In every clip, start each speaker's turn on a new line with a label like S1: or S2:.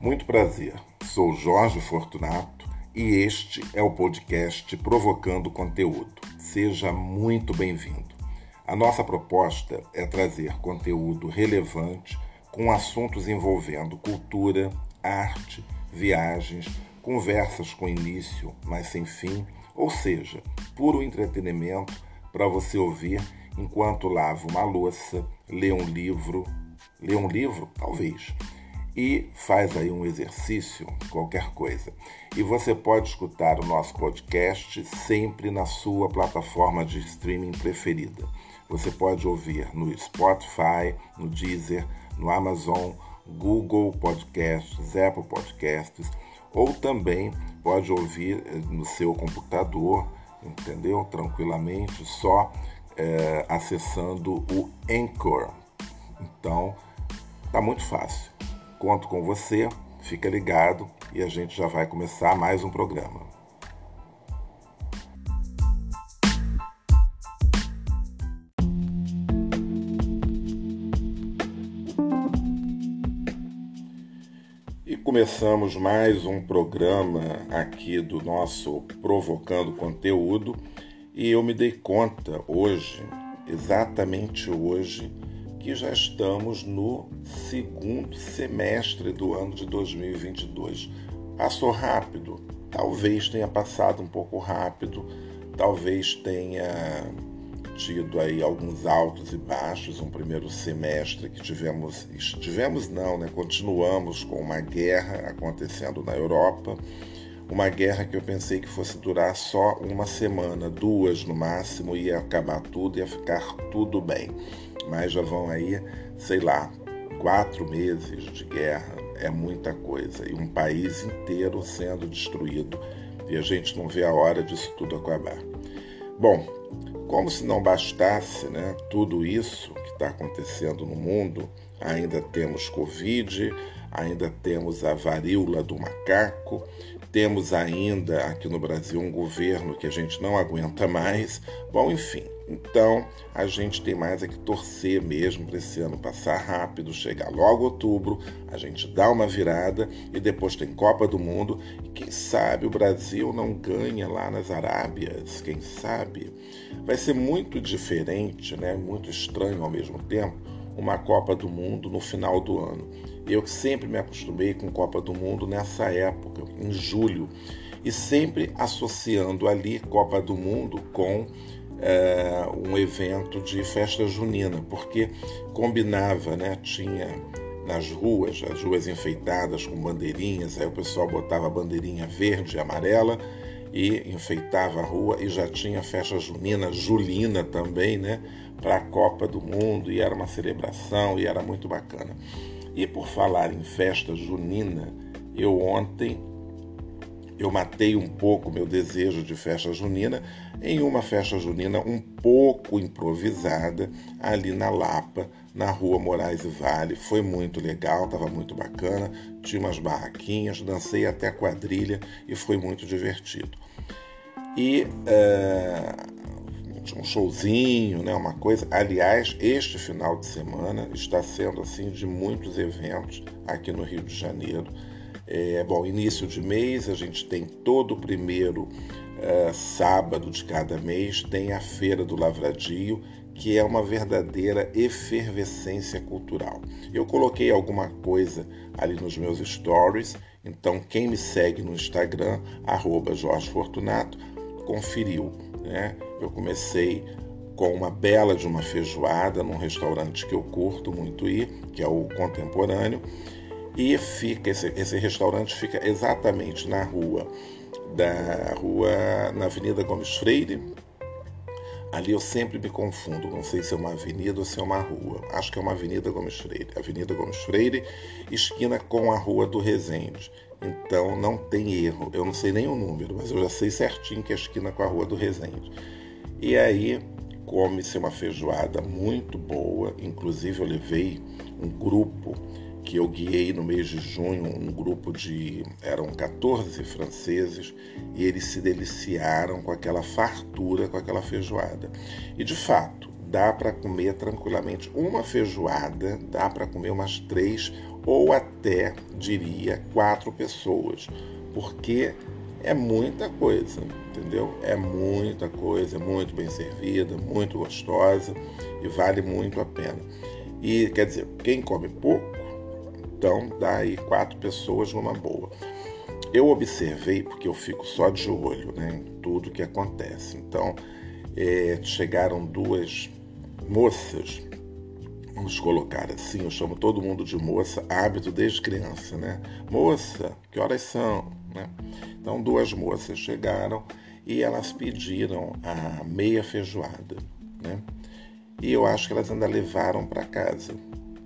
S1: Muito prazer, sou Jorge Fortunato e este é o podcast Provocando Conteúdo. Seja muito bem-vindo. A nossa proposta é trazer conteúdo relevante com assuntos envolvendo cultura, arte, viagens, conversas com início, mas sem fim, ou seja, puro entretenimento para você ouvir enquanto lava uma louça, lê um livro, lê um livro, talvez, e faz aí um exercício, qualquer coisa. E você pode escutar o nosso podcast sempre na sua plataforma de streaming preferida. Você pode ouvir no Spotify, no Deezer, no Amazon, Google Podcasts, Apple Podcasts, ou também pode ouvir eh, no seu computador, entendeu? Tranquilamente, só é, acessando o Anchor. Então, tá muito fácil. Conto com você, fica ligado e a gente já vai começar mais um programa. E começamos mais um programa aqui do nosso Provocando Conteúdo e eu me dei conta hoje, exatamente hoje, que já estamos no segundo semestre do ano de 2022. Passou rápido, talvez tenha passado um pouco rápido, talvez tenha tido aí alguns altos e baixos, um primeiro semestre que tivemos, tivemos não, né? Continuamos com uma guerra acontecendo na Europa uma guerra que eu pensei que fosse durar só uma semana, duas no máximo, ia acabar tudo, ia ficar tudo bem. Mas já vão aí, sei lá, quatro meses de guerra, é muita coisa. E um país inteiro sendo destruído. E a gente não vê a hora disso tudo acabar. Bom, como se não bastasse né, tudo isso que está acontecendo no mundo, ainda temos Covid, ainda temos a varíola do macaco, temos ainda aqui no Brasil um governo que a gente não aguenta mais. Bom, enfim, então a gente tem mais é que torcer mesmo para esse ano passar rápido, chegar logo outubro, a gente dá uma virada e depois tem Copa do Mundo. E quem sabe o Brasil não ganha lá nas Arábias, quem sabe? Vai ser muito diferente, né? muito estranho ao mesmo tempo, uma Copa do Mundo no final do ano. Eu sempre me acostumei com Copa do Mundo nessa época, em julho, e sempre associando ali Copa do Mundo com é, um evento de festa junina, porque combinava, né? Tinha nas ruas, as ruas enfeitadas com bandeirinhas, aí o pessoal botava bandeirinha verde e amarela e enfeitava a rua e já tinha festa junina, julina também, né? Para a Copa do Mundo e era uma celebração e era muito bacana. E por falar em festa junina, eu ontem eu matei um pouco meu desejo de festa junina em uma festa junina um pouco improvisada ali na Lapa, na rua Moraes e Vale. Foi muito legal, estava muito bacana, tinha umas barraquinhas, dancei até quadrilha e foi muito divertido. E é, um showzinho, né, uma coisa. Aliás, este final de semana está sendo assim de muitos eventos aqui no Rio de Janeiro. É, bom, início de mês a gente tem todo o primeiro é, sábado de cada mês tem a Feira do Lavradio, que é uma verdadeira efervescência cultural. Eu coloquei alguma coisa ali nos meus stories, então quem me segue no Instagram, arroba Jorge Fortunato, conferiu. Né? Eu comecei com uma bela de uma feijoada num restaurante que eu curto muito ir, que é o Contemporâneo, e fica esse, esse restaurante fica exatamente na rua da rua na Avenida Gomes Freire. Ali eu sempre me confundo, não sei se é uma avenida ou se é uma rua. Acho que é uma Avenida Gomes Freire. Avenida Gomes Freire, esquina com a Rua do Resende. Então não tem erro. Eu não sei nem o número, mas eu já sei certinho que é a esquina com a Rua do Resende. E aí come-se uma feijoada muito boa. Inclusive eu levei um grupo que eu guiei no mês de junho, um grupo de. eram 14 franceses, e eles se deliciaram com aquela fartura, com aquela feijoada. E de fato, dá para comer tranquilamente uma feijoada, dá para comer umas três ou até, diria, quatro pessoas, porque é muita coisa, entendeu? É muita coisa, muito bem servida, muito gostosa e vale muito a pena. E quer dizer, quem come pouco, então dá aí quatro pessoas numa boa. Eu observei, porque eu fico só de olho né, em tudo que acontece. Então, é, chegaram duas moças, vamos colocar assim, eu chamo todo mundo de moça, hábito desde criança, né? Moça, que horas são? Né? Então, duas moças chegaram e elas pediram a meia feijoada, né? E eu acho que elas ainda levaram para casa,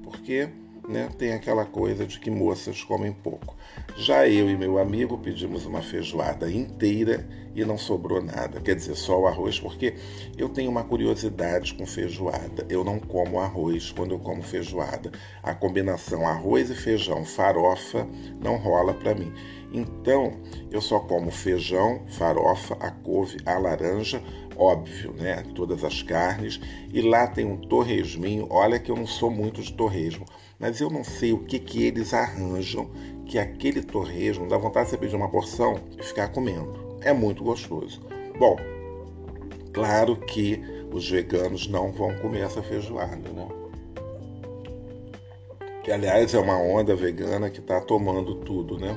S1: porque né, tem aquela coisa de que moças comem pouco. Já eu e meu amigo pedimos uma feijoada inteira e não sobrou nada, quer dizer, só o arroz, porque eu tenho uma curiosidade com feijoada. Eu não como arroz quando eu como feijoada. A combinação arroz e feijão, farofa, não rola para mim. Então, eu só como feijão, farofa, a couve, a laranja, óbvio, né? Todas as carnes. E lá tem um torresminho. Olha que eu não sou muito de torresmo, mas eu não sei o que, que eles arranjam que aquele torresmo dá vontade de você pedir uma porção e ficar comendo. É muito gostoso. Bom, claro que os veganos não vão comer essa feijoada, né? Que aliás é uma onda vegana que está tomando tudo, né?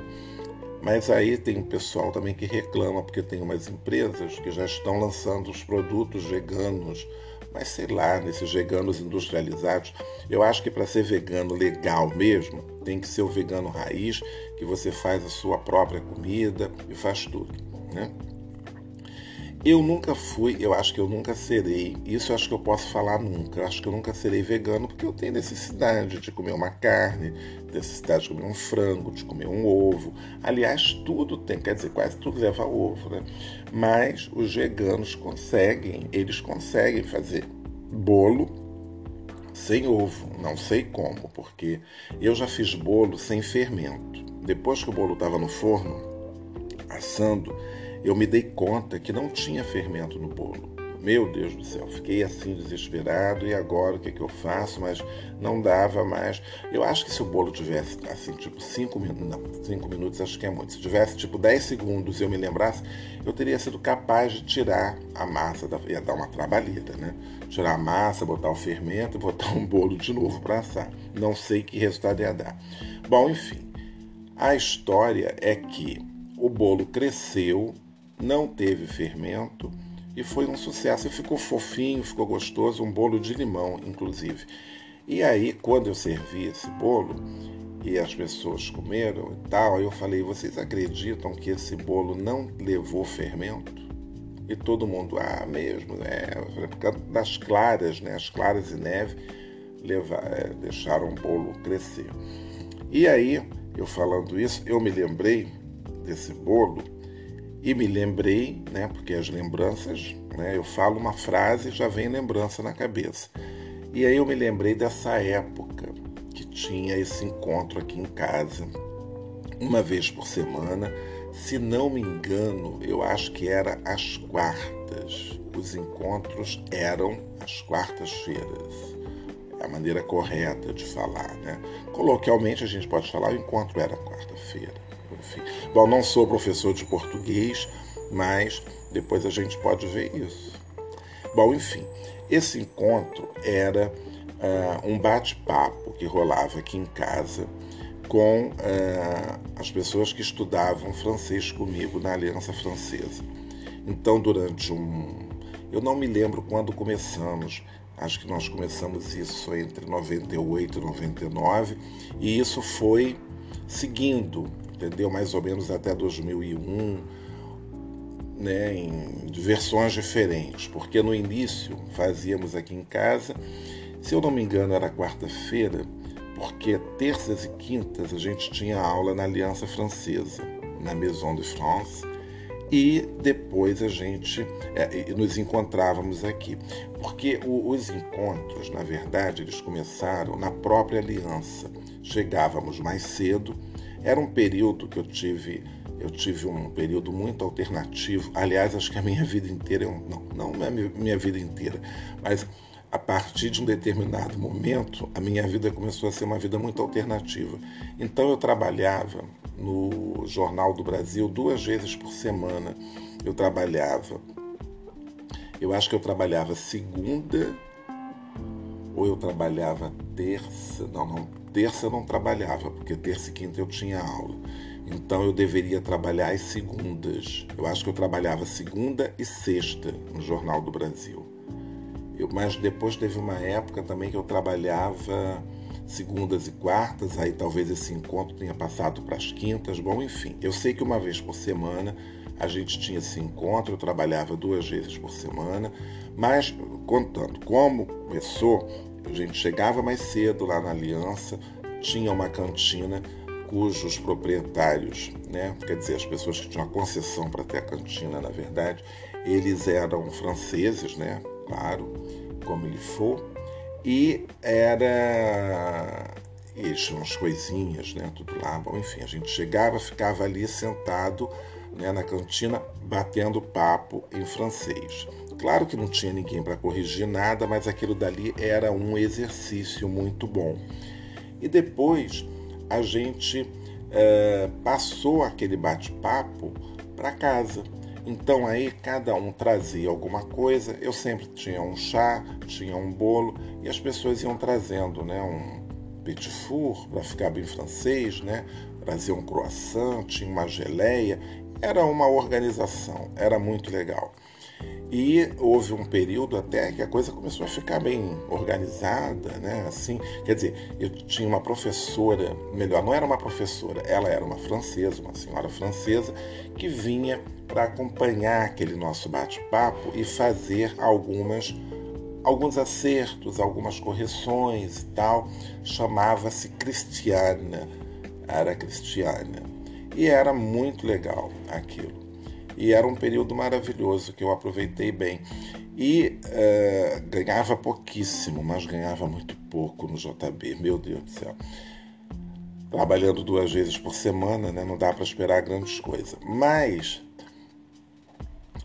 S1: Mas aí tem um pessoal também que reclama, porque tem umas empresas que já estão lançando os produtos veganos, mas sei lá, nesses veganos industrializados. Eu acho que para ser vegano legal mesmo, tem que ser o vegano raiz, que você faz a sua própria comida e faz tudo, né? Eu nunca fui, eu acho que eu nunca serei, isso eu acho que eu posso falar nunca, eu acho que eu nunca serei vegano porque eu tenho necessidade de comer uma carne, necessidade de comer um frango, de comer um ovo. Aliás, tudo tem, quer dizer, quase tudo leva ovo, né? Mas os veganos conseguem, eles conseguem fazer bolo sem ovo, não sei como, porque eu já fiz bolo sem fermento. Depois que o bolo estava no forno, assando, eu me dei conta que não tinha fermento no bolo. Meu Deus do céu, fiquei assim desesperado e agora o que, é que eu faço? Mas não dava mais. Eu acho que se o bolo tivesse assim, tipo 5 minutos, não, 5 minutos acho que é muito. Se tivesse tipo 10 segundos e eu me lembrasse, eu teria sido capaz de tirar a massa, da, ia dar uma trabalheira, né? Tirar a massa, botar o fermento e botar um bolo de novo para assar. Não sei que resultado ia dar. Bom, enfim, a história é que o bolo cresceu não teve fermento e foi um sucesso. E ficou fofinho, ficou gostoso, um bolo de limão, inclusive. E aí, quando eu servi esse bolo e as pessoas comeram e tal, eu falei: vocês acreditam que esse bolo não levou fermento? E todo mundo, ah, mesmo, é, das claras, né? As claras e neve levar, é, deixaram o bolo crescer. E aí, eu falando isso, eu me lembrei desse bolo e me lembrei, né, porque as lembranças, né, eu falo uma frase e já vem lembrança na cabeça. E aí eu me lembrei dessa época que tinha esse encontro aqui em casa, uma vez por semana. Se não me engano, eu acho que era às quartas. Os encontros eram às quartas-feiras. É a maneira correta de falar, né? Coloquialmente a gente pode falar o encontro era quarta-feira. Enfim. Bom, não sou professor de português, mas depois a gente pode ver isso. Bom, enfim, esse encontro era uh, um bate-papo que rolava aqui em casa com uh, as pessoas que estudavam francês comigo na Aliança Francesa. Então, durante um. Eu não me lembro quando começamos, acho que nós começamos isso entre 98 e 99, e isso foi seguindo entendeu? Mais ou menos até 2001, né, em versões diferentes, porque no início fazíamos aqui em casa, se eu não me engano era quarta-feira, porque terças e quintas a gente tinha aula na Aliança Francesa, na Maison de France, e depois a gente é, nos encontrávamos aqui. Porque o, os encontros, na verdade, eles começaram na própria aliança. Chegávamos mais cedo, era um período que eu tive, eu tive um período muito alternativo. Aliás, acho que a minha vida inteira, não, não a minha vida inteira, mas a partir de um determinado momento, a minha vida começou a ser uma vida muito alternativa. Então eu trabalhava no Jornal do Brasil duas vezes por semana. Eu trabalhava, eu acho que eu trabalhava segunda ou eu trabalhava terça. Não, não, terça eu não trabalhava, porque terça e quinta eu tinha aula. Então eu deveria trabalhar às segundas. Eu acho que eu trabalhava segunda e sexta no Jornal do Brasil. Eu, mas depois teve uma época também que eu trabalhava segundas e quartas, aí talvez esse encontro tenha passado para as quintas. Bom, enfim, eu sei que uma vez por semana a gente tinha esse encontro, eu trabalhava duas vezes por semana, mas contando como começou, a gente chegava mais cedo lá na Aliança, tinha uma cantina cujos proprietários, né, quer dizer, as pessoas que tinham a concessão para ter a cantina, na verdade, eles eram franceses, né, claro, como ele for, e era. E tinha umas coisinhas, né? Tudo lá. Bom, enfim, a gente chegava, ficava ali sentado né, na cantina, batendo papo em francês. Claro que não tinha ninguém para corrigir nada, mas aquilo dali era um exercício muito bom. E depois a gente é, passou aquele bate-papo para casa. Então aí cada um trazia alguma coisa. Eu sempre tinha um chá, tinha um bolo e as pessoas iam trazendo, né, um petit four para ficar bem francês, né? Trazia um croissant, tinha uma geleia. Era uma organização, era muito legal. E houve um período até que a coisa começou a ficar bem organizada, né? Assim, quer dizer, eu tinha uma professora, melhor, não era uma professora, ela era uma francesa, uma senhora francesa, que vinha para acompanhar aquele nosso bate-papo e fazer algumas alguns acertos, algumas correções e tal. Chamava-se Cristiana, era Cristiana. E era muito legal aquilo. E era um período maravilhoso que eu aproveitei bem. E uh, ganhava pouquíssimo, mas ganhava muito pouco no JB, meu Deus do céu. Trabalhando duas vezes por semana, né, não dá para esperar grandes coisas. Mas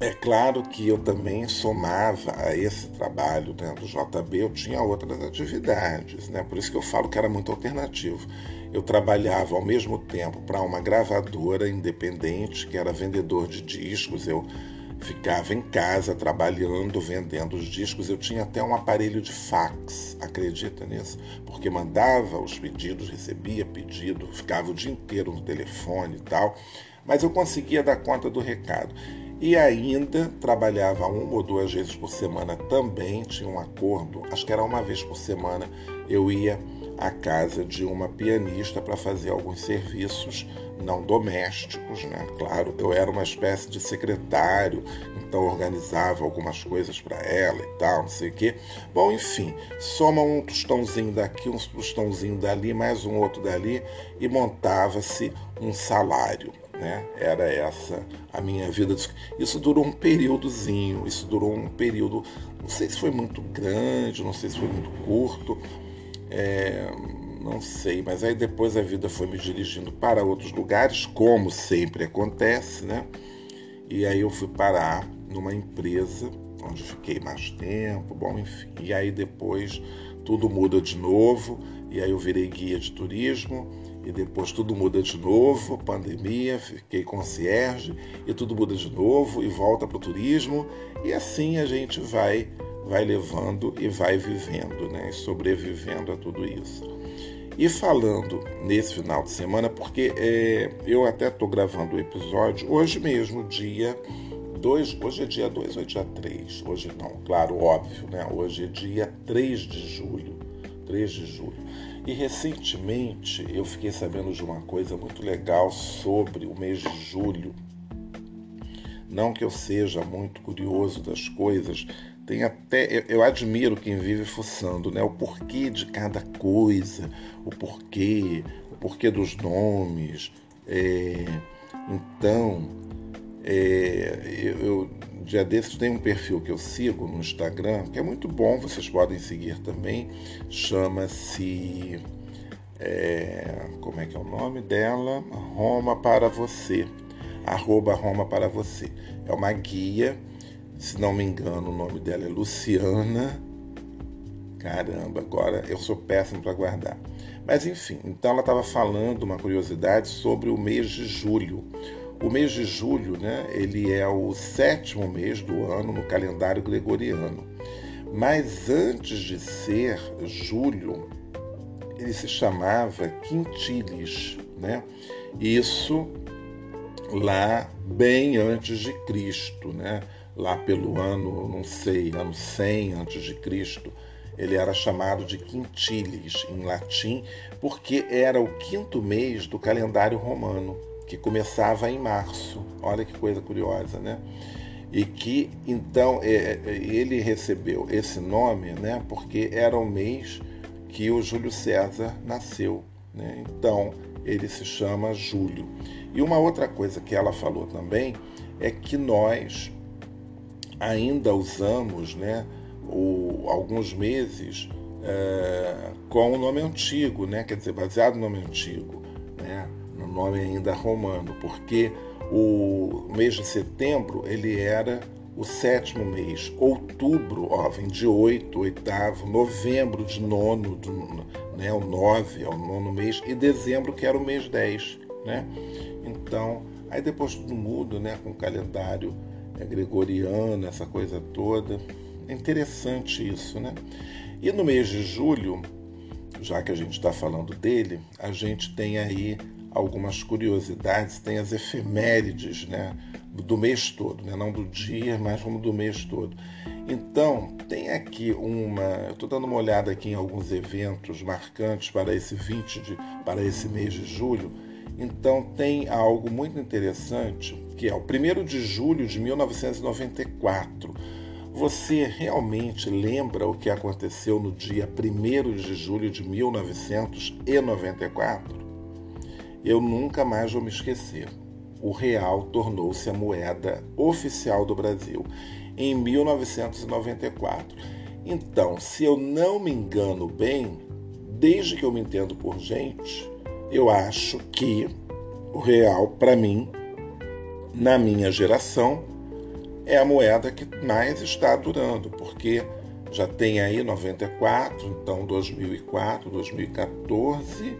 S1: é claro que eu também somava a esse trabalho né, do JB, eu tinha outras atividades, né? por isso que eu falo que era muito alternativo. Eu trabalhava ao mesmo tempo para uma gravadora independente, que era vendedor de discos, eu ficava em casa trabalhando, vendendo os discos. Eu tinha até um aparelho de fax, acredita nisso? Porque mandava os pedidos, recebia pedido, ficava o dia inteiro no telefone e tal, mas eu conseguia dar conta do recado e ainda trabalhava uma ou duas vezes por semana também, tinha um acordo, acho que era uma vez por semana, eu ia à casa de uma pianista para fazer alguns serviços não domésticos, né? Claro, eu era uma espécie de secretário, então organizava algumas coisas para ela e tal, não sei o quê. Bom, enfim, soma um tostãozinho daqui, um tostãozinho dali, mais um outro dali e montava-se um salário. Né? Era essa a minha vida. Isso durou um períodozinho, isso durou um período, não sei se foi muito grande, não sei se foi muito curto, é, não sei, mas aí depois a vida foi me dirigindo para outros lugares, como sempre acontece, né? E aí eu fui parar numa empresa onde fiquei mais tempo, bom, enfim. E aí depois tudo muda de novo, e aí eu virei guia de turismo e depois tudo muda de novo, pandemia, fiquei concierge e tudo muda de novo e volta para o turismo e assim a gente vai vai levando e vai vivendo, né, sobrevivendo a tudo isso. E falando nesse final de semana, porque é, eu até estou gravando o episódio hoje mesmo, dia 2, hoje é dia 2 ou é dia 3? Hoje não, claro, óbvio, né? Hoje é dia 3 de julho. 3 de julho. E recentemente eu fiquei sabendo de uma coisa muito legal sobre o mês de julho. Não que eu seja muito curioso das coisas, tem até eu, eu admiro quem vive fuçando, né? O porquê de cada coisa, o porquê, o porquê dos nomes. É, então, é, eu, eu dia desses tem um perfil que eu sigo no Instagram, que é muito bom, vocês podem seguir também. Chama-se. É, como é que é o nome dela? Roma para você. Arroba Roma para você. É uma guia, se não me engano, o nome dela é Luciana. Caramba, agora eu sou péssimo para guardar. Mas enfim, então ela estava falando uma curiosidade sobre o mês de julho. O mês de julho, né, ele é o sétimo mês do ano no calendário gregoriano. Mas antes de ser julho, ele se chamava Quintilis, né? Isso lá bem antes de Cristo, né? Lá pelo ano, não sei, ano 100 antes de Cristo, ele era chamado de Quintilis em latim, porque era o quinto mês do calendário romano, que começava em março. Olha que coisa curiosa, né? E que então é, é, ele recebeu esse nome, né? Porque era o mês que o Júlio César nasceu, né? Então ele se chama Júlio. E uma outra coisa que ela falou também é que nós ainda usamos, né? o, alguns meses é, com o nome antigo, né? quer dizer, baseado no nome antigo, né? no nome ainda romano, porque o mês de setembro ele era o sétimo mês, outubro ó, vem de oito, oitavo, novembro de nono, de, né, o nove é o nono mês, e dezembro que era o mês dez. Né? Então, aí depois tudo muda né, com o calendário é, gregoriano, essa coisa toda. É interessante isso, né? E no mês de julho, já que a gente está falando dele, a gente tem aí algumas curiosidades, tem as efemérides, né? Do mês todo, né? não do dia, mas como do mês todo. Então, tem aqui uma. Eu estou dando uma olhada aqui em alguns eventos marcantes para esse 20 de, para esse mês de julho. Então, tem algo muito interessante, que é o 1 de julho de 1994 você realmente lembra o que aconteceu no dia 1 de julho de 1994? Eu nunca mais vou me esquecer. O real tornou-se a moeda oficial do Brasil em 1994. Então, se eu não me engano bem, desde que eu me entendo por gente, eu acho que o real, para mim, na minha geração, é a moeda que mais está durando, porque já tem aí 94, então 2004, 2014,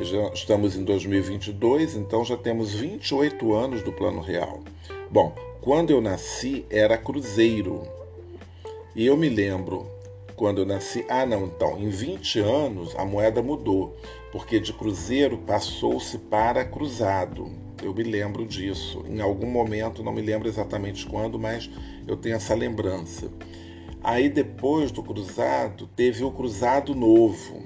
S1: já estamos em 2022, então já temos 28 anos do Plano Real. Bom, quando eu nasci era cruzeiro. E eu me lembro, quando eu nasci, ah não, então, em 20 anos a moeda mudou, porque de cruzeiro passou-se para cruzado. Eu me lembro disso. Em algum momento, não me lembro exatamente quando, mas eu tenho essa lembrança. Aí depois do cruzado, teve o cruzado novo.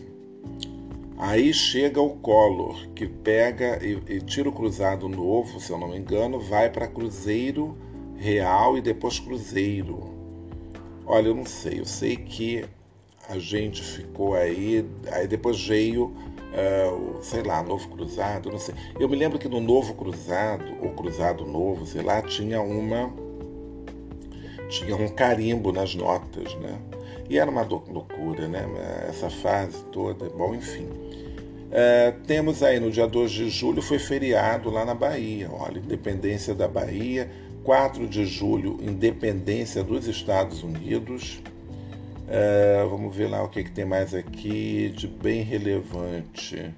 S1: Aí chega o Collor, que pega e, e tira o cruzado novo, se eu não me engano, vai para Cruzeiro Real e depois Cruzeiro. Olha, eu não sei, eu sei que a gente ficou aí, aí depois veio uh, sei lá, Novo Cruzado, não sei. Eu me lembro que no Novo Cruzado, ou Cruzado Novo, sei lá, tinha uma. tinha um carimbo nas notas, né? E era uma loucura, né? Essa fase toda. Bom, enfim. Uh, temos aí no dia 2 de julho, foi feriado lá na Bahia. Olha, independência da Bahia. 4 de julho, independência dos Estados Unidos. É, vamos ver lá o que, que tem mais aqui de bem relevante.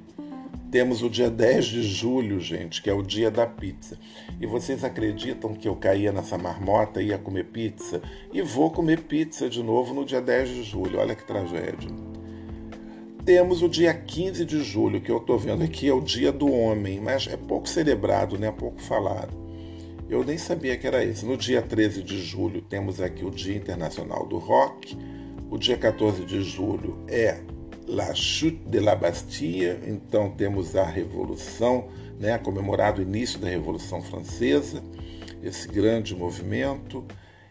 S1: Temos o dia 10 de julho, gente, que é o dia da pizza. E vocês acreditam que eu caía nessa marmota e ia comer pizza? E vou comer pizza de novo no dia 10 de julho. Olha que tragédia. Temos o dia 15 de julho, que eu estou vendo aqui, é o dia do homem, mas é pouco celebrado, né? pouco falado. Eu nem sabia que era esse. No dia 13 de julho, temos aqui o Dia Internacional do Rock o dia 14 de julho é La Chute de la Bastille, então temos a Revolução, né, comemorado o início da Revolução Francesa, esse grande movimento.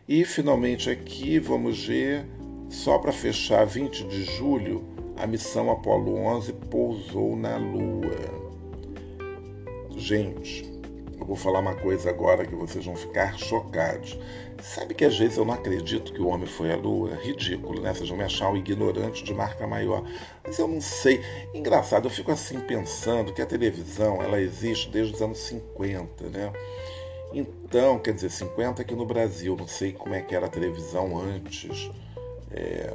S1: E finalmente aqui vamos ver, só para fechar, 20 de julho, a missão Apolo 11 pousou na Lua. Gente, eu vou falar uma coisa agora que vocês vão ficar chocados. Sabe que às vezes eu não acredito que o homem foi à lua? Ridículo, né? Vocês vão me achar um ignorante de marca maior. Mas eu não sei. Engraçado, eu fico assim pensando que a televisão ela existe desde os anos 50, né? Então, quer dizer, 50 aqui no Brasil, não sei como é que era a televisão antes. É,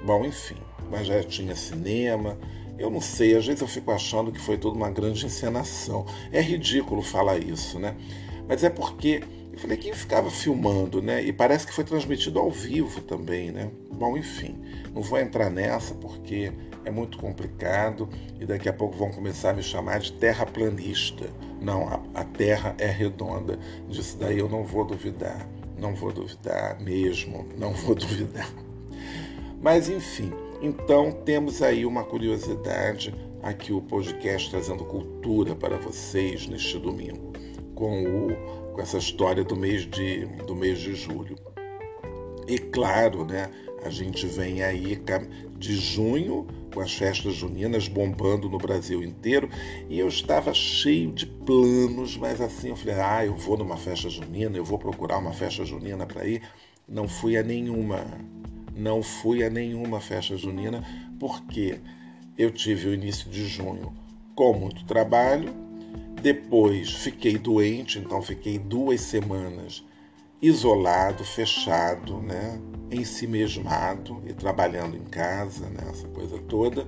S1: Bom, enfim, mas já tinha cinema. Eu não sei, às vezes eu fico achando que foi toda uma grande encenação. É ridículo falar isso, né? Mas é porque falei, quem ficava filmando, né? E parece que foi transmitido ao vivo também, né? Bom, enfim, não vou entrar nessa porque é muito complicado e daqui a pouco vão começar a me chamar de terraplanista. Não, a, a Terra é redonda. Disso daí eu não vou duvidar. Não vou duvidar mesmo, não vou duvidar. Mas enfim, então temos aí uma curiosidade aqui o podcast trazendo cultura para vocês neste domingo, com, o, com essa história do mês de, do mês de julho. E claro, né, a gente vem aí de junho com as festas juninas bombando no Brasil inteiro e eu estava cheio de planos, mas assim eu falei: ah, eu vou numa festa junina, eu vou procurar uma festa junina para ir. Não fui a nenhuma, não fui a nenhuma festa junina porque eu tive o início de junho com muito trabalho, depois fiquei doente, então fiquei duas semanas isolado, fechado, né? em si mesmado e trabalhando em casa, né? essa coisa toda.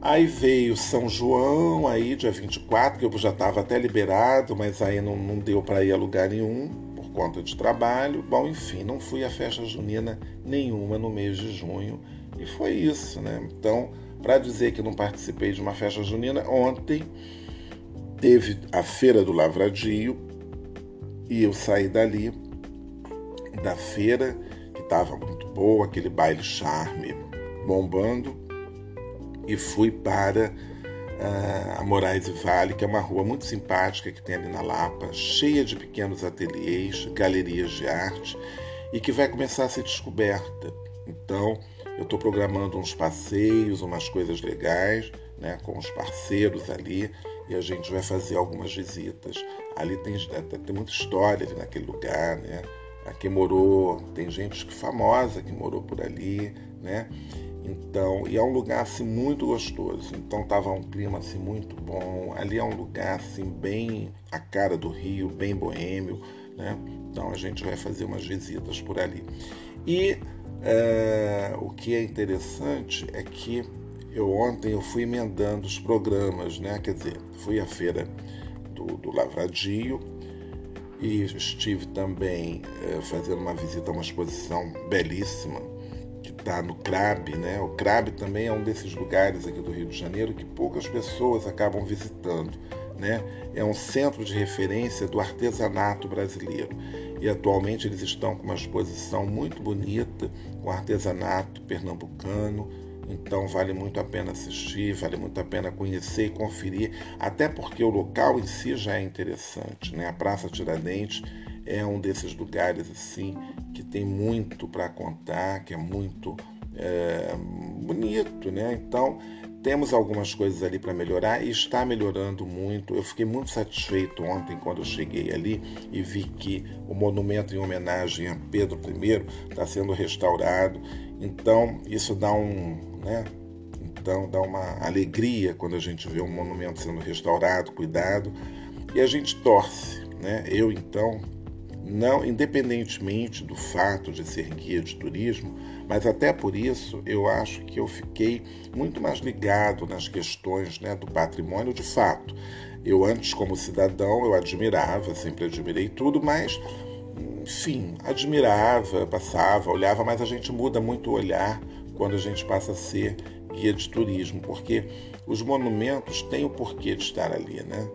S1: Aí veio São João, aí dia 24, que eu já estava até liberado, mas aí não, não deu para ir a lugar nenhum por conta de trabalho. Bom, enfim, não fui à festa junina nenhuma no mês de junho e foi isso, né? Então, para dizer que não participei de uma festa junina, ontem teve a Feira do Lavradio e eu saí dali da feira, que estava muito boa, aquele baile charme bombando, e fui para uh, a Moraes Vale, que é uma rua muito simpática que tem ali na Lapa, cheia de pequenos ateliês, galerias de arte, e que vai começar a ser descoberta. Então, eu estou programando uns passeios, umas coisas legais, né, com os parceiros ali, e a gente vai fazer algumas visitas. Ali tem, tem muita história ali naquele lugar, né? Aqui morou, tem gente famosa que morou por ali, né? Então, e é um lugar assim muito gostoso. Então tava um clima assim muito bom. Ali é um lugar assim bem a cara do Rio, bem boêmio, né? Então a gente vai fazer umas visitas por ali. E é, o que é interessante é que eu ontem eu fui emendando os programas, né? Quer dizer, fui à feira do, do Lavradio, e estive também é, fazendo uma visita a uma exposição belíssima que está no CRAB, né? O CRAB também é um desses lugares aqui do Rio de Janeiro que poucas pessoas acabam visitando, né? É um centro de referência do artesanato brasileiro e atualmente eles estão com uma exposição muito bonita com artesanato pernambucano então vale muito a pena assistir, vale muito a pena conhecer e conferir, até porque o local em si já é interessante, né? A Praça Tiradentes é um desses lugares assim que tem muito para contar, que é muito é, bonito, né? Então temos algumas coisas ali para melhorar e está melhorando muito. Eu fiquei muito satisfeito ontem quando eu cheguei ali e vi que o monumento em homenagem a Pedro I está sendo restaurado. Então isso dá um, né? Então dá uma alegria quando a gente vê um monumento sendo restaurado, cuidado, e a gente torce, né? Eu então, não independentemente do fato de ser guia de turismo, mas até por isso eu acho que eu fiquei muito mais ligado nas questões né, do patrimônio de fato. Eu antes como cidadão eu admirava, sempre admirei tudo, mas enfim, admirava, passava, olhava, mas a gente muda muito o olhar quando a gente passa a ser guia de turismo, porque os monumentos têm o porquê de estar ali, né?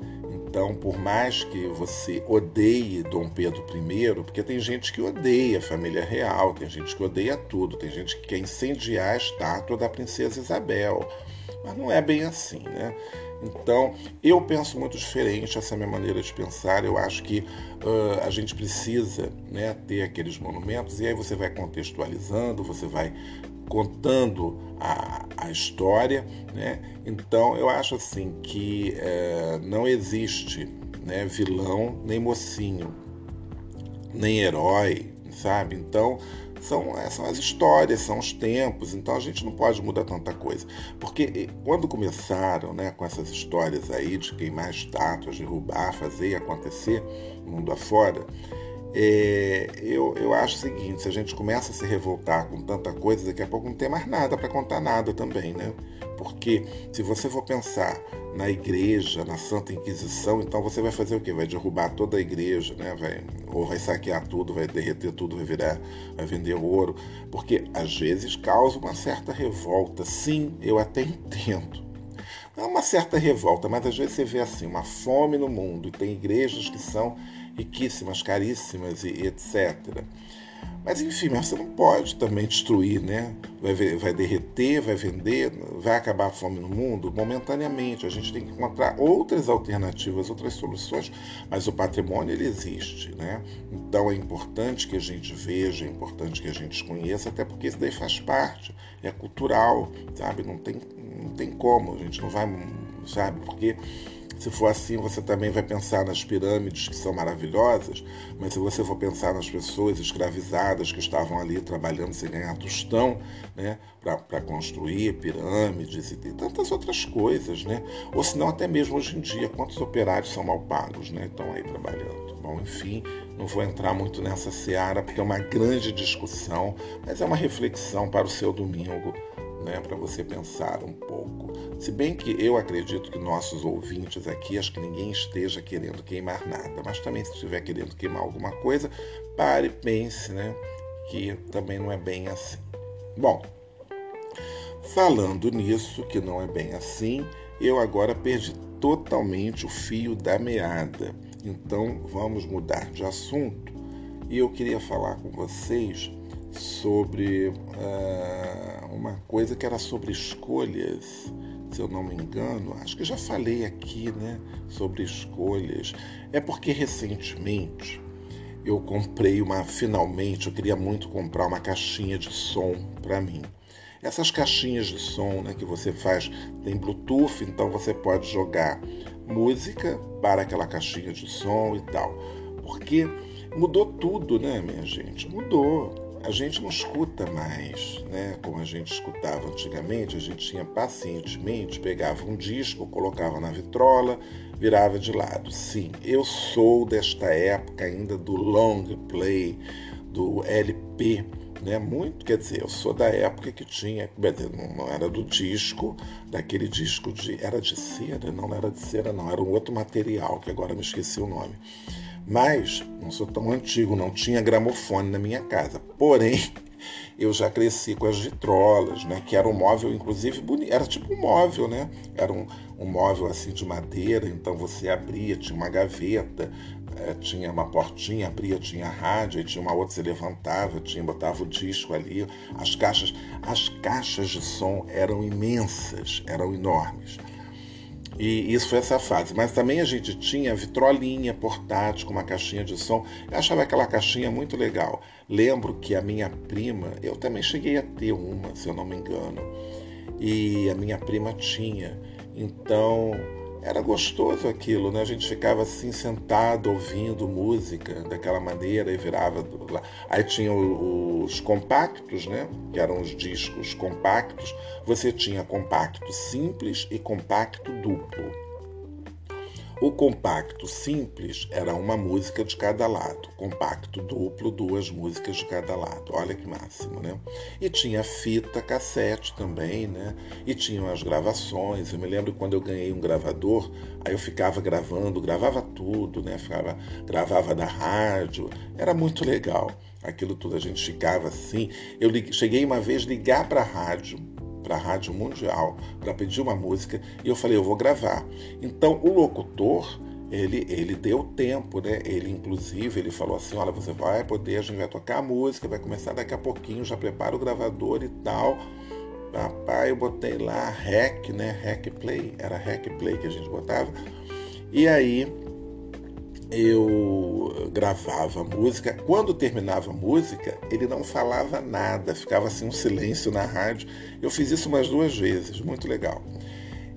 S1: Então, por mais que você odeie Dom Pedro I, porque tem gente que odeia a família real, tem gente que odeia tudo, tem gente que quer incendiar a estátua da princesa Isabel, mas não é bem assim, né? Então, eu penso muito diferente, essa é minha maneira de pensar. Eu acho que uh, a gente precisa né, ter aqueles monumentos, e aí você vai contextualizando, você vai contando a, a história, né? Então eu acho assim que é, não existe né, vilão nem mocinho, nem herói, sabe? Então são, é, são as histórias, são os tempos, então a gente não pode mudar tanta coisa. Porque quando começaram né, com essas histórias aí de queimar estátuas, derrubar, fazer e acontecer mundo afora, É, eu, eu acho o seguinte: se a gente começa a se revoltar com tanta coisa, daqui a pouco não tem mais nada para contar nada também, né? Porque se você for pensar na igreja, na Santa Inquisição, então você vai fazer o quê? Vai derrubar toda a igreja, né? Vai, ou vai saquear tudo, vai derreter tudo, vai virar, vai vender ouro, porque às vezes causa uma certa revolta. Sim, eu até entendo. Não é uma certa revolta, mas às vezes você vê assim, uma fome no mundo, e tem igrejas que são riquíssimas, caríssimas e, etc. Mas enfim, você não pode também destruir, né? Vai, vai derreter, vai vender, vai acabar a fome no mundo momentaneamente. A gente tem que encontrar outras alternativas, outras soluções, mas o patrimônio ele existe, né? Então é importante que a gente veja, é importante que a gente conheça, até porque isso daí faz parte, é cultural, sabe? Não tem, não tem como, a gente não vai, sabe? Porque se for assim, você também vai pensar nas pirâmides que são maravilhosas, mas se você for pensar nas pessoas escravizadas que estavam ali trabalhando sem ganhar tostão, né, para construir pirâmides e tantas outras coisas, né? Ou se não, até mesmo hoje em dia, quantos operários são mal pagos, né? Estão aí trabalhando. Bom, enfim, não vou entrar muito nessa seara porque é uma grande discussão, mas é uma reflexão para o seu domingo né, para você pensar um pouco. Se bem que eu acredito que nossos ouvintes aqui, acho que ninguém esteja querendo queimar nada, mas também se estiver querendo queimar alguma coisa, pare e pense, né, que também não é bem assim. Bom, falando nisso, que não é bem assim, eu agora perdi totalmente o fio da meada. Então vamos mudar de assunto. E eu queria falar com vocês sobre uh, uma coisa que era sobre escolhas, se eu não me engano. Acho que já falei aqui, né, sobre escolhas. É porque recentemente eu comprei uma, finalmente, eu queria muito comprar uma caixinha de som para mim. Essas caixinhas de som né, que você faz, tem Bluetooth, então você pode jogar música para aquela caixinha de som e tal. Porque mudou tudo, né, minha gente? Mudou a gente não escuta mais, né? Como a gente escutava antigamente, a gente tinha pacientemente, pegava um disco, colocava na vitrola, virava de lado. Sim, eu sou desta época ainda do long play, do LP, né? Muito, quer dizer, eu sou da época que tinha, não era do disco, daquele disco de, era de cera, não era de cera, não, era um outro material que agora me esqueci o nome mas não sou tão antigo, não tinha gramofone na minha casa. Porém, eu já cresci com as vitrolas, né? Que era um móvel, inclusive, bonito. Era tipo um móvel, né? Era um, um móvel assim de madeira, então você abria, tinha uma gaveta, é, tinha uma portinha, abria, tinha rádio, aí tinha uma outra, você levantava, tinha, botava o disco ali. As caixas, as caixas de som eram imensas, eram enormes. E isso foi essa fase. Mas também a gente tinha vitrolinha portátil uma caixinha de som. Eu achava aquela caixinha muito legal. Lembro que a minha prima, eu também cheguei a ter uma, se eu não me engano. E a minha prima tinha. Então era gostoso aquilo, né? A gente ficava assim sentado ouvindo música daquela maneira e virava. Aí tinha os compactos, né? Que eram os discos compactos. Você tinha compacto simples e compacto duplo. O compacto simples era uma música de cada lado, compacto duplo, duas músicas de cada lado. Olha que máximo, né? E tinha fita cassete também, né? E tinham as gravações. Eu me lembro quando eu ganhei um gravador, aí eu ficava gravando, gravava tudo, né? Ficava, gravava da rádio. Era muito legal. Aquilo tudo a gente ficava assim. Eu cheguei uma vez ligar para a rádio para a Rádio Mundial para pedir uma música e eu falei, eu vou gravar. Então o locutor ele, ele deu tempo, né? Ele, inclusive, ele falou assim: olha, você vai poder, a gente vai tocar a música, vai começar daqui a pouquinho, já prepara o gravador e tal. Papai, eu botei lá REC, né? REC Play, era REC Play que a gente botava. E aí eu gravava música. Quando terminava a música, ele não falava nada, ficava assim um silêncio na rádio. Eu fiz isso umas duas vezes, muito legal.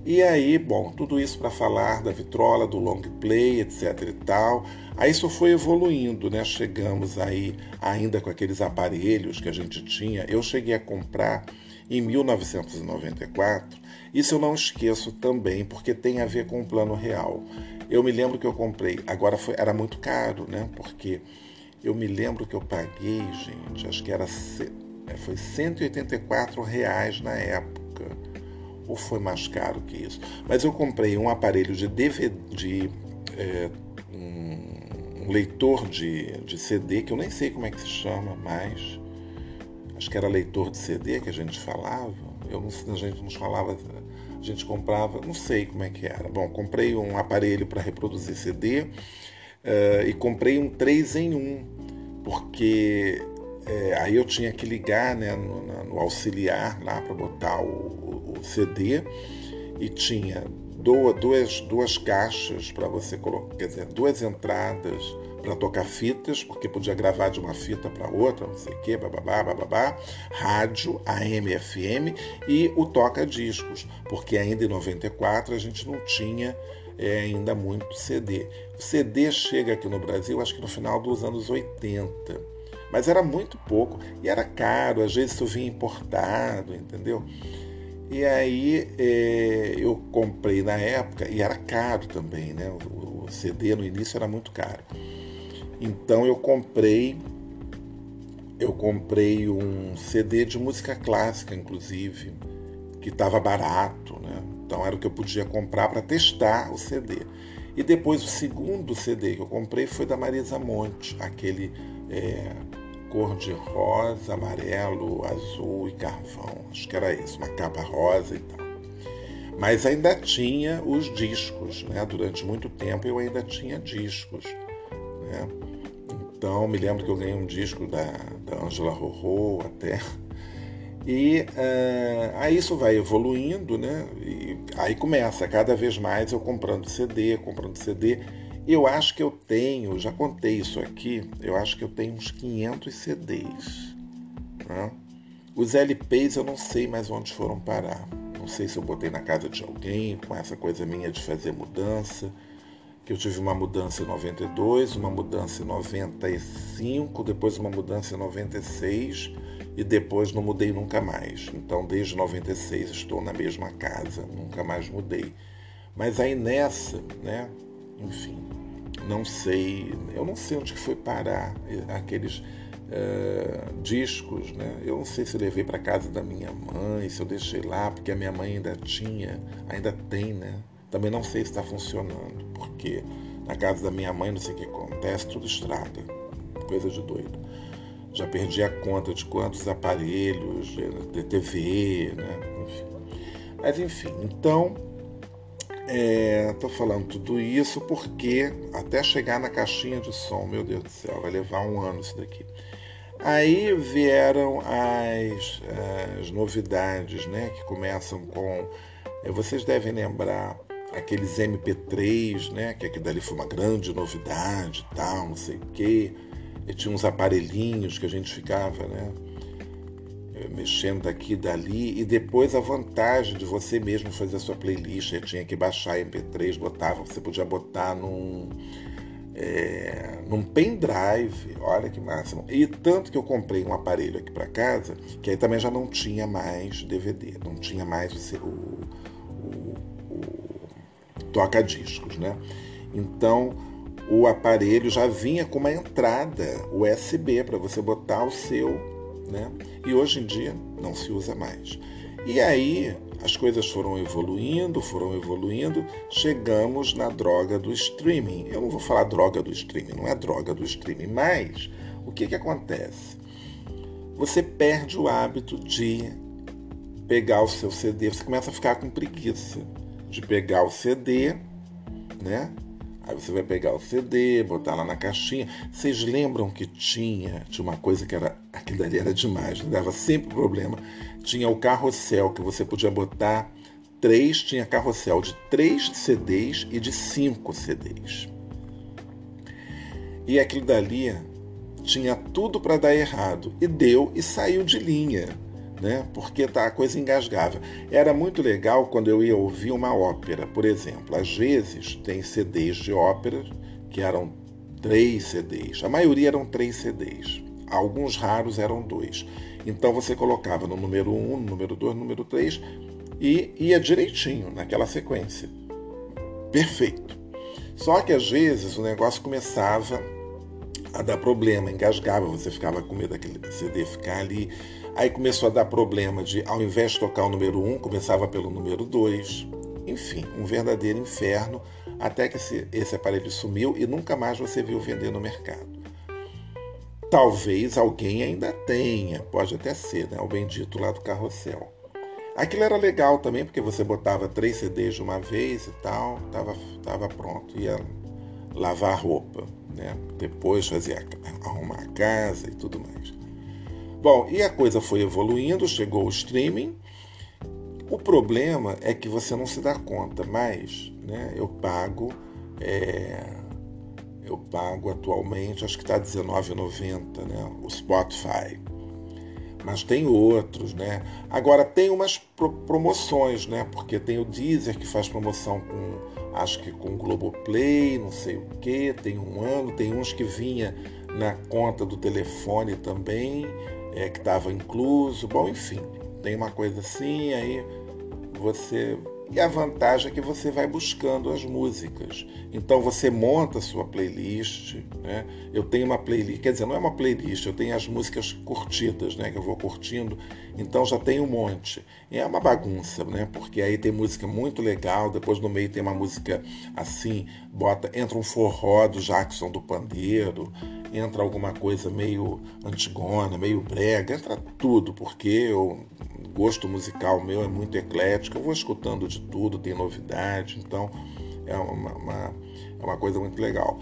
S1: E aí, bom, tudo isso para falar da vitrola, do long play, etc e tal. Aí isso foi evoluindo, né? Chegamos aí ainda com aqueles aparelhos que a gente tinha. Eu cheguei a comprar em 1994. Isso eu não esqueço também, porque tem a ver com o plano real. Eu me lembro que eu comprei, agora foi, era muito caro, né? Porque eu me lembro que eu paguei, gente, acho que era é, foi 184 reais na época. Ou foi mais caro que isso? Mas eu comprei um aparelho de DVD, de é, um, leitor de, de CD, que eu nem sei como é que se chama mais. Acho que era leitor de CD que a gente falava. Eu não, a gente nos falava a gente comprava, não sei como é que era. Bom, comprei um aparelho para reproduzir CD uh, eh, e comprei um 3 em 1, porque é, aí eu tinha que ligar né, no, no auxiliar lá para botar o, o, CD e tinha duas, duas caixas para você colocar, quer dizer, duas entradas para tocar fitas, porque podia gravar de uma fita para outra, não sei o que, bababá, bababá, rádio, AM, FM e o toca-discos, porque ainda em 94 a gente não tinha é, ainda muito CD. O CD chega aqui no Brasil, acho que no final dos anos 80, mas era muito pouco e era caro, às vezes isso vinha importado, entendeu? E aí é, eu comprei na época e era caro também, né? O, o CD no início era muito caro. Então eu comprei eu comprei um CD de música clássica, inclusive, que estava barato, né? Então era o que eu podia comprar para testar o CD. E depois o segundo CD que eu comprei foi da Marisa Monte, aquele é, cor de rosa, amarelo, azul e carvão. Acho que era isso, uma capa rosa e tal. Mas ainda tinha os discos, né? Durante muito tempo eu ainda tinha discos, né? Então, me lembro que eu ganhei um disco da, da Angela Rorô até. E uh, aí isso vai evoluindo, né? E aí começa cada vez mais eu comprando CD, comprando CD. Eu acho que eu tenho, já contei isso aqui, eu acho que eu tenho uns 500 CDs. Né? Os LPs eu não sei mais onde foram parar. Não sei se eu botei na casa de alguém, com essa coisa minha de fazer mudança que eu tive uma mudança em 92, uma mudança em 95, depois uma mudança em 96 e depois não mudei nunca mais. Então, desde 96 estou na mesma casa, nunca mais mudei. Mas aí nessa, né, enfim, não sei, eu não sei onde foi parar aqueles uh, discos, né? Eu não sei se levei para casa da minha mãe, se eu deixei lá, porque a minha mãe ainda tinha, ainda tem, né? Também não sei se está funcionando, porque na casa da minha mãe, não sei o que acontece, tudo estraga. Coisa de doido. Já perdi a conta de quantos aparelhos, de TV, né? Enfim. Mas enfim, então estou é, falando tudo isso porque até chegar na caixinha de som, meu Deus do céu, vai levar um ano isso daqui. Aí vieram as, as novidades, né? Que começam com. Vocês devem lembrar aqueles MP3, né? Que aquilo dali foi uma grande novidade tal, não sei o quê. E tinha uns aparelhinhos que a gente ficava, né? Eh, mexendo daqui e dali. E depois a vantagem de você mesmo fazer a sua playlist. Eu tinha que baixar MP3, botava, você podia botar num. É, num pendrive, olha que máximo. E tanto que eu comprei um aparelho aqui para casa, que aí também já não tinha mais DVD, não tinha mais o, o, toca-discos, né? Então, o aparelho já vinha com uma entrada USB para você botar o seu, né? E hoje em dia não se usa mais. E aí as coisas foram evoluindo, foram evoluindo, chegamos na droga do streaming. Eu não vou falar droga do streaming, não é droga do streaming, mas o que, que acontece? Você perde o hábito de pegar o seu CD, você começa a ficar com preguiça de pegar o CD, né? Aí você vai pegar o CD, botar lá na caixinha. Vocês lembram que tinha, tinha uma coisa que era, aquilo ali era demais, dava sempre problema. Tinha o carrossel que você podia botar três, tinha carrossel de três CDs e de cinco CDs. E aquilo dali tinha tudo para dar errado e deu e saiu de linha né? porque tá, a coisa engasgava. Era muito legal quando eu ia ouvir uma ópera, por exemplo. Às vezes tem CDs de ópera que eram três CDs, a maioria eram três CDs, alguns raros eram dois. Então você colocava no número um, no número dois, no número três e ia direitinho naquela sequência. Perfeito. Só que às vezes o negócio começava a dar problema, engasgava, você ficava com medo daquele CD ficar ali. Aí começou a dar problema de, ao invés de tocar o número 1, um, começava pelo número 2. Enfim, um verdadeiro inferno, até que esse, esse aparelho sumiu e nunca mais você viu vender no mercado. Talvez alguém ainda tenha, pode até ser, né? O bendito lá do carrossel. Aquilo era legal também, porque você botava três CDs de uma vez e tal, tava, tava pronto, ia lavar a roupa, né? Depois fazia arrumar a casa e tudo mais. Bom, e a coisa foi evoluindo, chegou o streaming. O problema é que você não se dá conta, mas né, eu pago é, eu pago atualmente, acho que está R$19,90, né? O Spotify. Mas tem outros, né? Agora tem umas pro promoções, né? Porque tem o Deezer que faz promoção com, acho que com Globoplay, não sei o que, tem um ano, tem uns que vinha na conta do telefone também, é, que estava incluso. Bom, enfim, tem uma coisa assim, aí você e a vantagem é que você vai buscando as músicas. Então você monta a sua playlist. Né? Eu tenho uma playlist, quer dizer, não é uma playlist, eu tenho as músicas curtidas, né? Que eu vou curtindo. Então já tem um monte. E é uma bagunça, né? Porque aí tem música muito legal, depois no meio tem uma música assim, bota, entra um forró do Jackson do Pandeiro, entra alguma coisa meio antigona, meio brega, entra tudo, porque eu gosto musical meu é muito eclético, eu vou escutando de tudo, tem novidade, então é uma, uma, é uma coisa muito legal.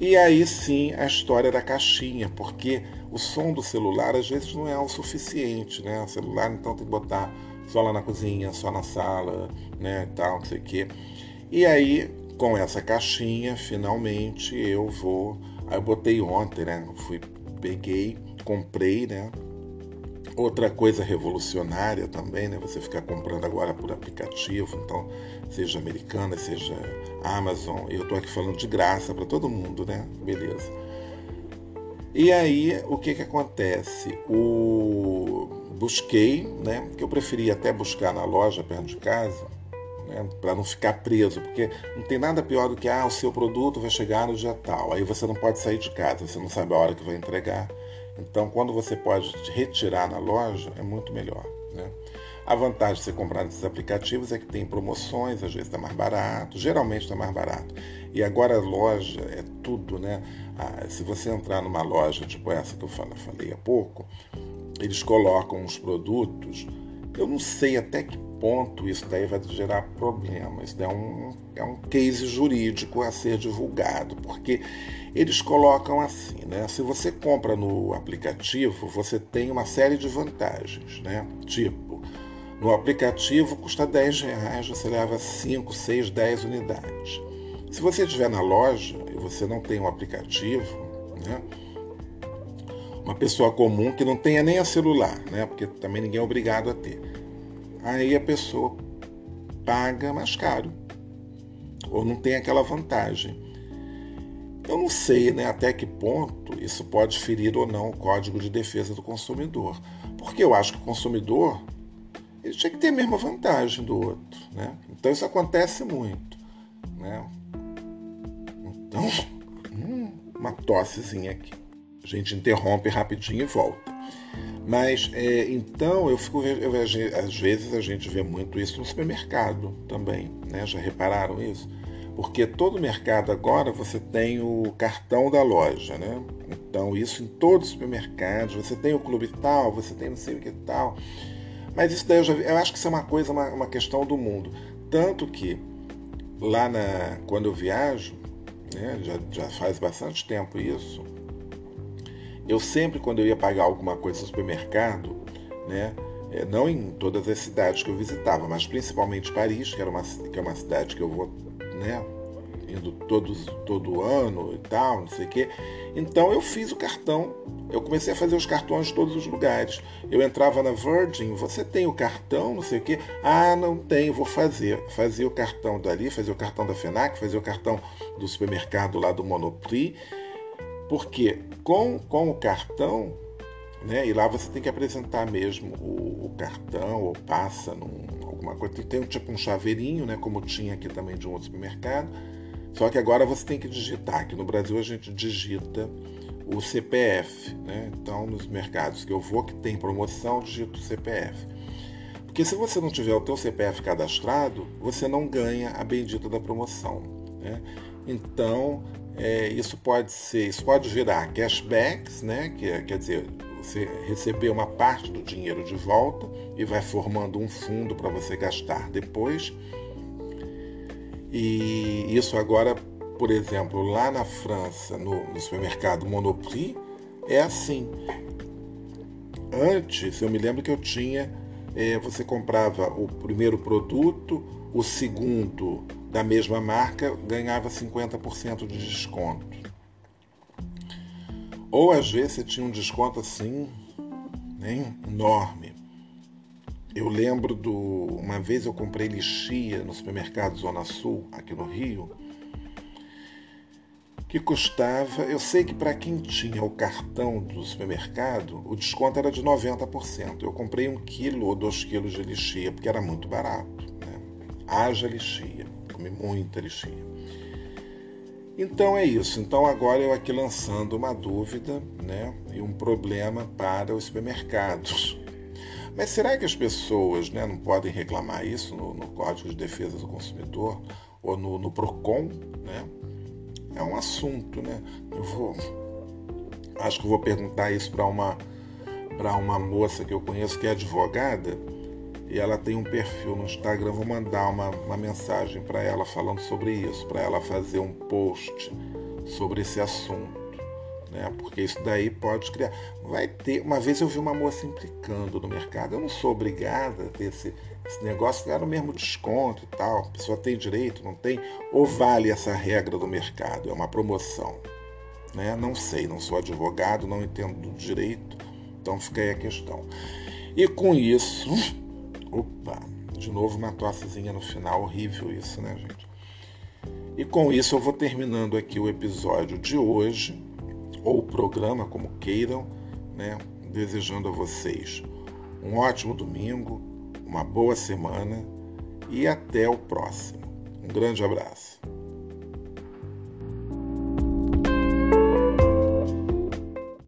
S1: E aí sim a história da caixinha, porque o som do celular às vezes não é o suficiente, né? O celular então tem que botar só lá na cozinha, só na sala, né, tal, não sei o quê. E aí, com essa caixinha, finalmente eu vou. Aí eu botei ontem, né? Fui, peguei, comprei, né? Outra coisa revolucionária também, né? Você ficar comprando agora por aplicativo, então, seja americana, seja Amazon. Eu estou aqui falando de graça para todo mundo, né? Beleza. E aí, o que que acontece? O busquei, né? Que eu preferia até buscar na loja perto de casa, né? Para não ficar preso, porque não tem nada pior do que ah, o seu produto vai chegar no dia tal. Aí você não pode sair de casa, você não sabe a hora que vai entregar então, quando você pode retirar na loja, é muito melhor. Né? A vantagem de você comprar nesses aplicativos é que tem promoções, às vezes está mais barato, geralmente está mais barato. E agora a loja é tudo, né? Ah, se você entrar numa loja tipo essa que eu falei há pouco, eles colocam os produtos. Eu não sei até que ponto isso daí vai gerar problema. Isso é um, é um case jurídico a ser divulgado, porque eles colocam assim, né? Se você compra no aplicativo, você tem uma série de vantagens, né? Tipo, no aplicativo custa 10 reais, você leva 5, 6, 10 unidades. Se você estiver na loja e você não tem um aplicativo, né? Uma pessoa comum que não tenha nem a celular, né? Porque também ninguém é obrigado a ter aí a pessoa paga mais caro ou não tem aquela vantagem. Eu não sei né, até que ponto isso pode ferir ou não o Código de Defesa do Consumidor, porque eu acho que o consumidor ele tinha que ter a mesma vantagem do outro. Né? Então isso acontece muito. Né? Então, hum, uma tossezinha aqui. A gente interrompe rapidinho e volta. Mas é, então eu fico eu, às vezes a gente vê muito isso no supermercado também, né? Já repararam isso? Porque todo mercado agora você tem o cartão da loja, né? Então isso em todos os supermercados, você tem o clube tal, você tem não sei o que tal. Mas isso daí eu, já, eu acho que isso é uma coisa, uma, uma questão do mundo. Tanto que lá na, quando eu viajo, né, já, já faz bastante tempo isso, eu sempre, quando eu ia pagar alguma coisa no supermercado, né, é, não em todas as cidades que eu visitava, mas principalmente Paris, que, era uma, que é uma cidade que eu vou né, indo todos, todo ano e tal, não sei o quê. Então eu fiz o cartão, eu comecei a fazer os cartões de todos os lugares. Eu entrava na Virgin, você tem o cartão, não sei o quê. Ah, não tem, vou fazer. Fazia o cartão dali, fazia o cartão da FENAC, fazia o cartão do supermercado lá do Monoprix porque com, com o cartão, né, e lá você tem que apresentar mesmo o, o cartão ou passa num, alguma coisa. Tem, tipo um chaveirinho, né, como tinha aqui também de um outro supermercado. Só que agora você tem que digitar. Aqui no Brasil a gente digita o CPF. Né? Então, nos mercados que eu vou que tem promoção, digito CPF. Porque se você não tiver o teu CPF cadastrado, você não ganha a bendita da promoção. Né? Então, é, isso pode ser, isso pode virar cashbacks, né? que é, quer dizer, você receber uma parte do dinheiro de volta e vai formando um fundo para você gastar depois. E isso agora, por exemplo, lá na França, no, no supermercado Monoprix, é assim. Antes, eu me lembro que eu tinha, é, você comprava o primeiro produto, o segundo da mesma marca ganhava 50% de desconto. Ou às vezes você tinha um desconto assim, né, enorme. Eu lembro do. Uma vez eu comprei lixia no supermercado Zona Sul, aqui no Rio, que custava. Eu sei que para quem tinha o cartão do supermercado, o desconto era de 90%. Eu comprei um quilo ou dois quilos de lixia, porque era muito barato. Né? Haja lixia, comi muita lixia. Então é isso. Então agora eu aqui lançando uma dúvida né, e um problema para os supermercados. Mas será que as pessoas né, não podem reclamar isso no, no Código de Defesa do Consumidor ou no, no PROCON? Né? É um assunto, né? Eu vou. Acho que vou perguntar isso para uma, para uma moça que eu conheço que é advogada e ela tem um perfil no Instagram. Vou mandar uma, uma mensagem para ela falando sobre isso, para ela fazer um post sobre esse assunto, né? Porque isso daí pode criar. Vai ter. Uma vez eu vi uma moça implicando no mercado. Eu não sou obrigada a ter esse, esse negócio, era o mesmo desconto e tal. A pessoa tem direito, não tem? Ou vale essa regra do mercado? É uma promoção. Né? Não sei, não sou advogado, não entendo do direito, então fica aí a questão. E com isso, Opa, de novo uma tossezinha no final, horrível isso, né, gente? E com isso eu vou terminando aqui o episódio de hoje, ou o programa, como queiram, né? Desejando a vocês um ótimo domingo, uma boa semana e até o próximo. Um grande abraço.